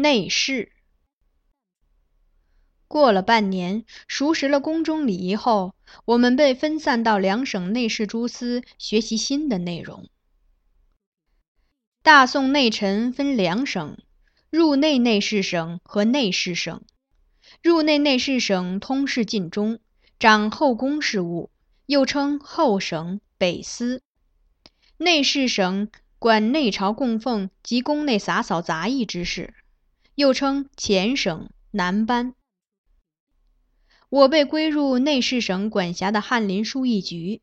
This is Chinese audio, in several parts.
内侍。过了半年，熟识了宫中礼仪后，我们被分散到两省内侍诸司学习新的内容。大宋内臣分两省：入内内侍省和内侍省。入内内侍省通事尽中，掌后宫事务，又称后省、北司；内侍省管内朝供奉及宫内洒扫杂役之事，又称前省、南班。我被归入内侍省管辖的翰林书议局，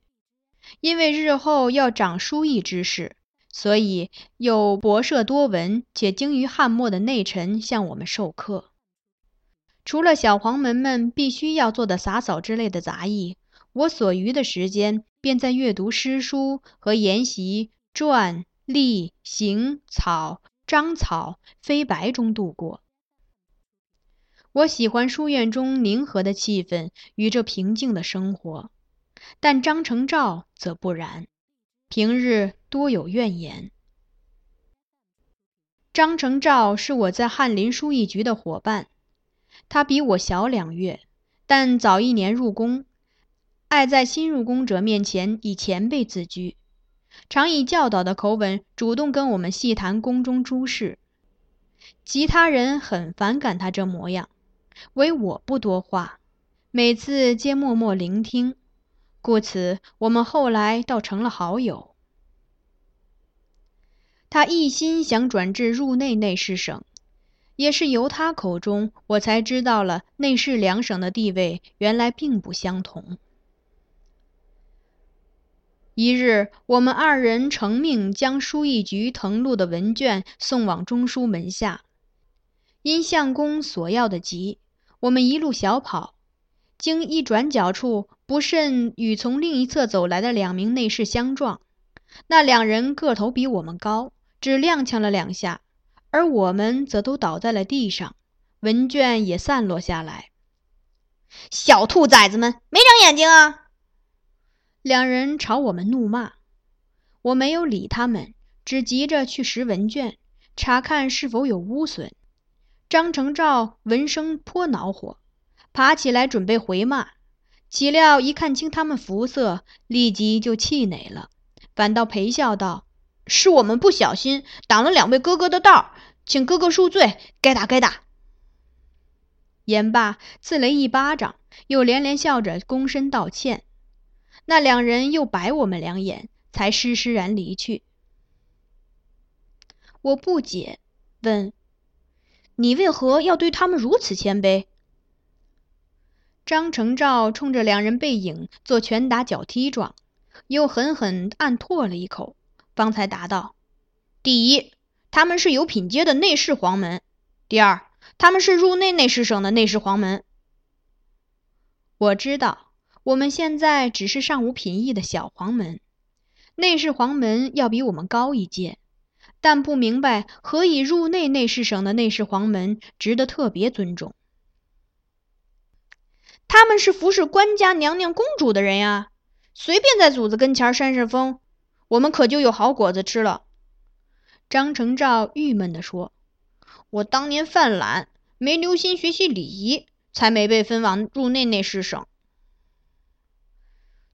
因为日后要掌书议之事，所以有博涉多闻且精于汉墨的内臣向我们授课。除了小黄门们必须要做的洒扫之类的杂役，我所余的时间便在阅读诗书和研习篆、隶、行、草、章草、飞白中度过。我喜欢书院中宁和的气氛与这平静的生活，但张成照则不然，平日多有怨言。张成照是我在翰林书艺局的伙伴，他比我小两月，但早一年入宫，爱在新入宫者面前以前辈自居，常以教导的口吻主动跟我们细谈宫中诸事，其他人很反感他这模样。唯我不多话，每次皆默默聆听，故此我们后来倒成了好友。他一心想转至入内内侍省，也是由他口中，我才知道了内侍两省的地位原来并不相同。一日，我们二人承命将书议局誊录的文卷送往中书门下，因相公所要的急。我们一路小跑，经一转角处，不慎与从另一侧走来的两名内侍相撞。那两人个头比我们高，只踉跄了两下，而我们则都倒在了地上，文卷也散落下来。小兔崽子们，没长眼睛啊！两人朝我们怒骂。我没有理他们，只急着去拾文卷，查看是否有污损。张成照闻声颇恼火，爬起来准备回骂，岂料一看清他们肤色，立即就气馁了，反倒陪笑道：“是我们不小心挡了两位哥哥的道，请哥哥恕罪，该打该打。”言罢，自雷一巴掌，又连连笑着躬身道歉。那两人又白我们两眼，才施施然离去。我不解，问。你为何要对他们如此谦卑？张承照冲着两人背影做拳打脚踢状，又狠狠暗唾了一口，方才答道：“第一，他们是有品阶的内侍黄门；第二，他们是入内内侍省的内侍黄门。我知道，我们现在只是尚无品役的小黄门，内侍黄门要比我们高一阶。”但不明白何以入内内侍省的内侍黄门值得特别尊重？他们是服侍官家娘娘公主的人呀，随便在主子跟前扇扇风，我们可就有好果子吃了。张承照郁闷地说：“我当年犯懒，没留心学习礼仪，才没被分往入内内侍省。”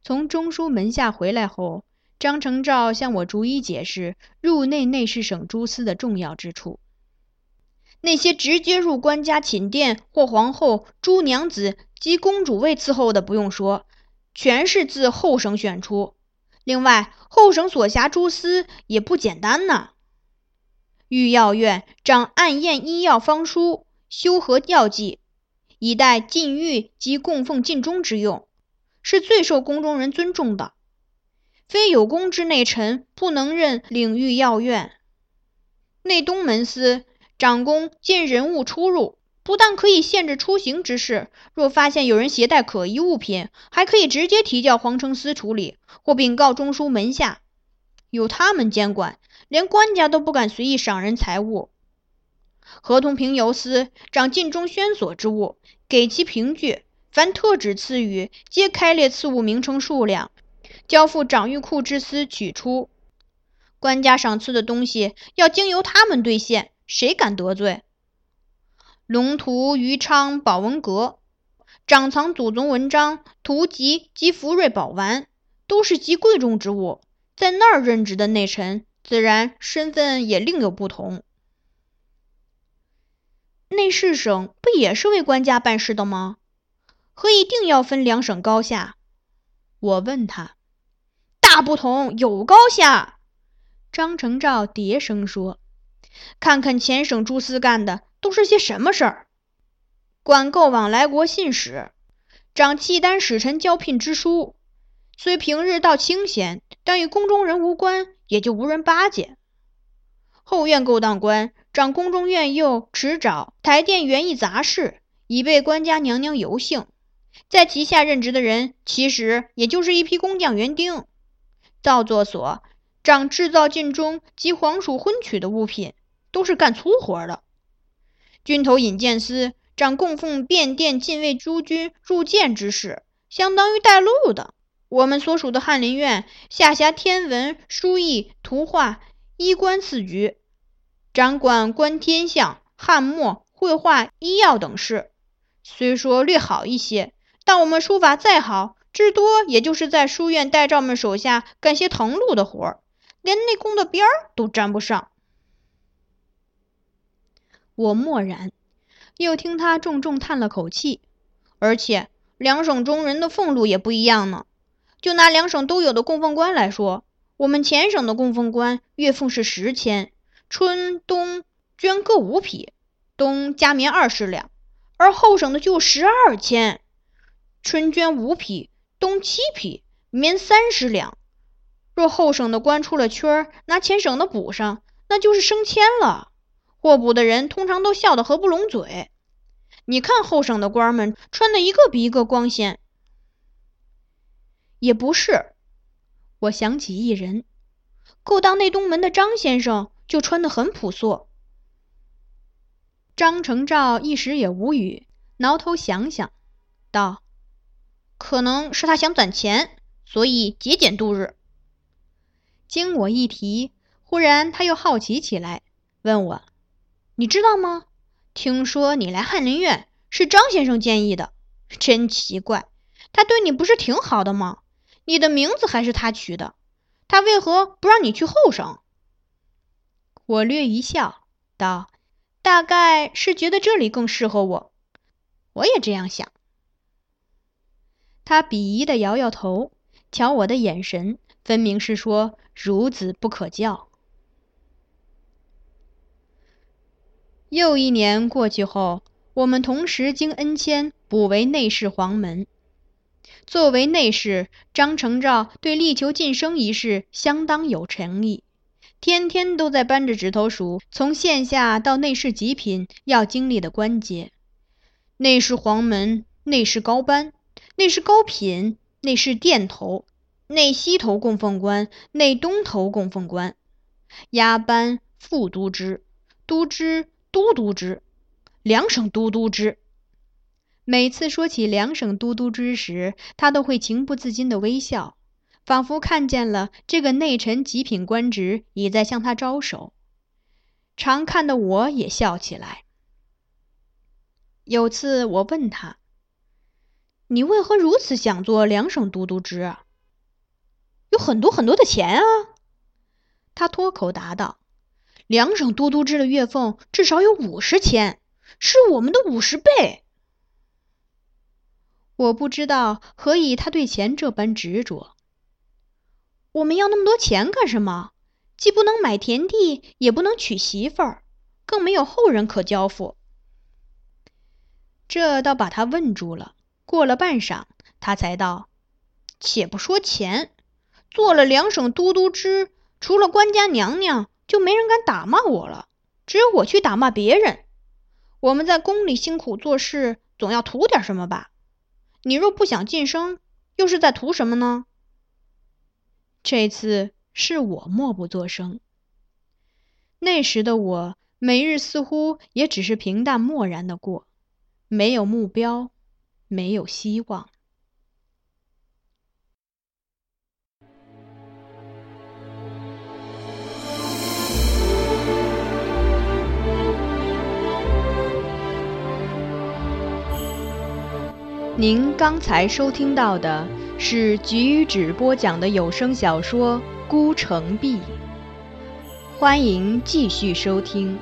从中书门下回来后。张承照向我逐一解释入内内侍省诸司的重要之处。那些直接入官家寝殿或皇后、诸娘子及公主位伺候的，不用说，全是自后省选出。另外，后省所辖诸司也不简单呢。御药院掌暗验医药方书，修和药剂，以待禁欲及供奉禁中之用，是最受宫中人尊重的。非有功之内臣不能任领域要院。内东门司长公见人物出入，不但可以限制出行之事，若发现有人携带可疑物品，还可以直接提交皇城司处理，或禀告中书门下。有他们监管，连官家都不敢随意赏人财物。合同评邮司掌禁中宣所之物，给其凭据，凡特指赐予，皆开列赐物名称数量。交付掌御库之司取出，官家赏赐的东西要经由他们兑现，谁敢得罪？龙图余昌宝文阁，掌藏祖宗文章、图籍及福瑞宝丸，都是极贵重之物。在那儿任职的内臣，自然身份也另有不同。内侍省不也是为官家办事的吗？何以定要分两省高下？我问他。大不同，有高下。张承照叠声说：“看看前省诸司干的都是些什么事儿？管够往来国信使，掌契丹使臣交聘之书。虽平日倒清闲，但与宫中人无关，也就无人巴结。后院勾当官，掌宫中院右、持沼、台殿园艺杂事，以备官家娘娘游幸。在旗下任职的人，其实也就是一批工匠园丁。造作所。”掌制造禁中及皇属婚娶的物品，都是干粗活的。军头引荐司掌供奉便殿禁卫诸军入见之事，相当于带路的。我们所属的翰林院下辖天文、书艺、图画、衣冠四局，掌管观天象、汉墨、绘画、医药等事。虽说略好一些，但我们书法再好，至多也就是在书院待诏们手下干些誊录的活儿。连内宫的边儿都沾不上。我默然，又听他重重叹了口气。而且两省中人的俸禄也不一样呢。就拿两省都有的供奉官来说，我们前省的供奉官月俸是十千，春冬绢各五匹，冬加棉二十两；而后省的就十二千，春绢五匹，冬七匹，棉三十两。若后省的官出了缺儿，拿前省的补上，那就是升迁了。获补的人通常都笑得合不拢嘴。你看后省的官们穿的一个比一个光鲜。也不是，我想起一人，够当内东门的张先生就穿得很朴素。张承照一时也无语，挠头想想，道：“可能是他想攒钱，所以节俭度日。”经我一提，忽然他又好奇起来，问我：“你知道吗？听说你来翰林院是张先生建议的，真奇怪。他对你不是挺好的吗？你的名字还是他取的，他为何不让你去后省？”我略一笑，道：“大概是觉得这里更适合我。我也这样想。”他鄙夷的摇摇头，瞧我的眼神，分明是说。孺子不可教。又一年过去后，我们同时经恩迁补为内侍黄门。作为内侍，张承照对力求晋升一事相当有诚意，天天都在扳着指头数从县下到内侍极品要经历的关节：内侍黄门、内侍高班、内是高品、内是殿头。内西头供奉官、内东头供奉官、押班、副都知、都知、都督知、两省都督知。每次说起两省都督知时，他都会情不自禁的微笑，仿佛看见了这个内臣极品官职已在向他招手。常看的我也笑起来。有次我问他：“你为何如此想做两省都督之？”有很多很多的钱啊！他脱口答道：“两省都督制的月俸至少有五十千，是我们的五十倍。”我不知道何以他对钱这般执着。我们要那么多钱干什么？既不能买田地，也不能娶媳妇儿，更没有后人可交付。这倒把他问住了。过了半晌，他才道：“且不说钱。”做了两省都督之，除了官家娘娘，就没人敢打骂我了。只有我去打骂别人。我们在宫里辛苦做事，总要图点什么吧？你若不想晋升，又是在图什么呢？这次是我默不作声。那时的我，每日似乎也只是平淡漠然的过，没有目标，没有希望。您刚才收听到的是菊雨止播讲的有声小说《孤城闭》，欢迎继续收听。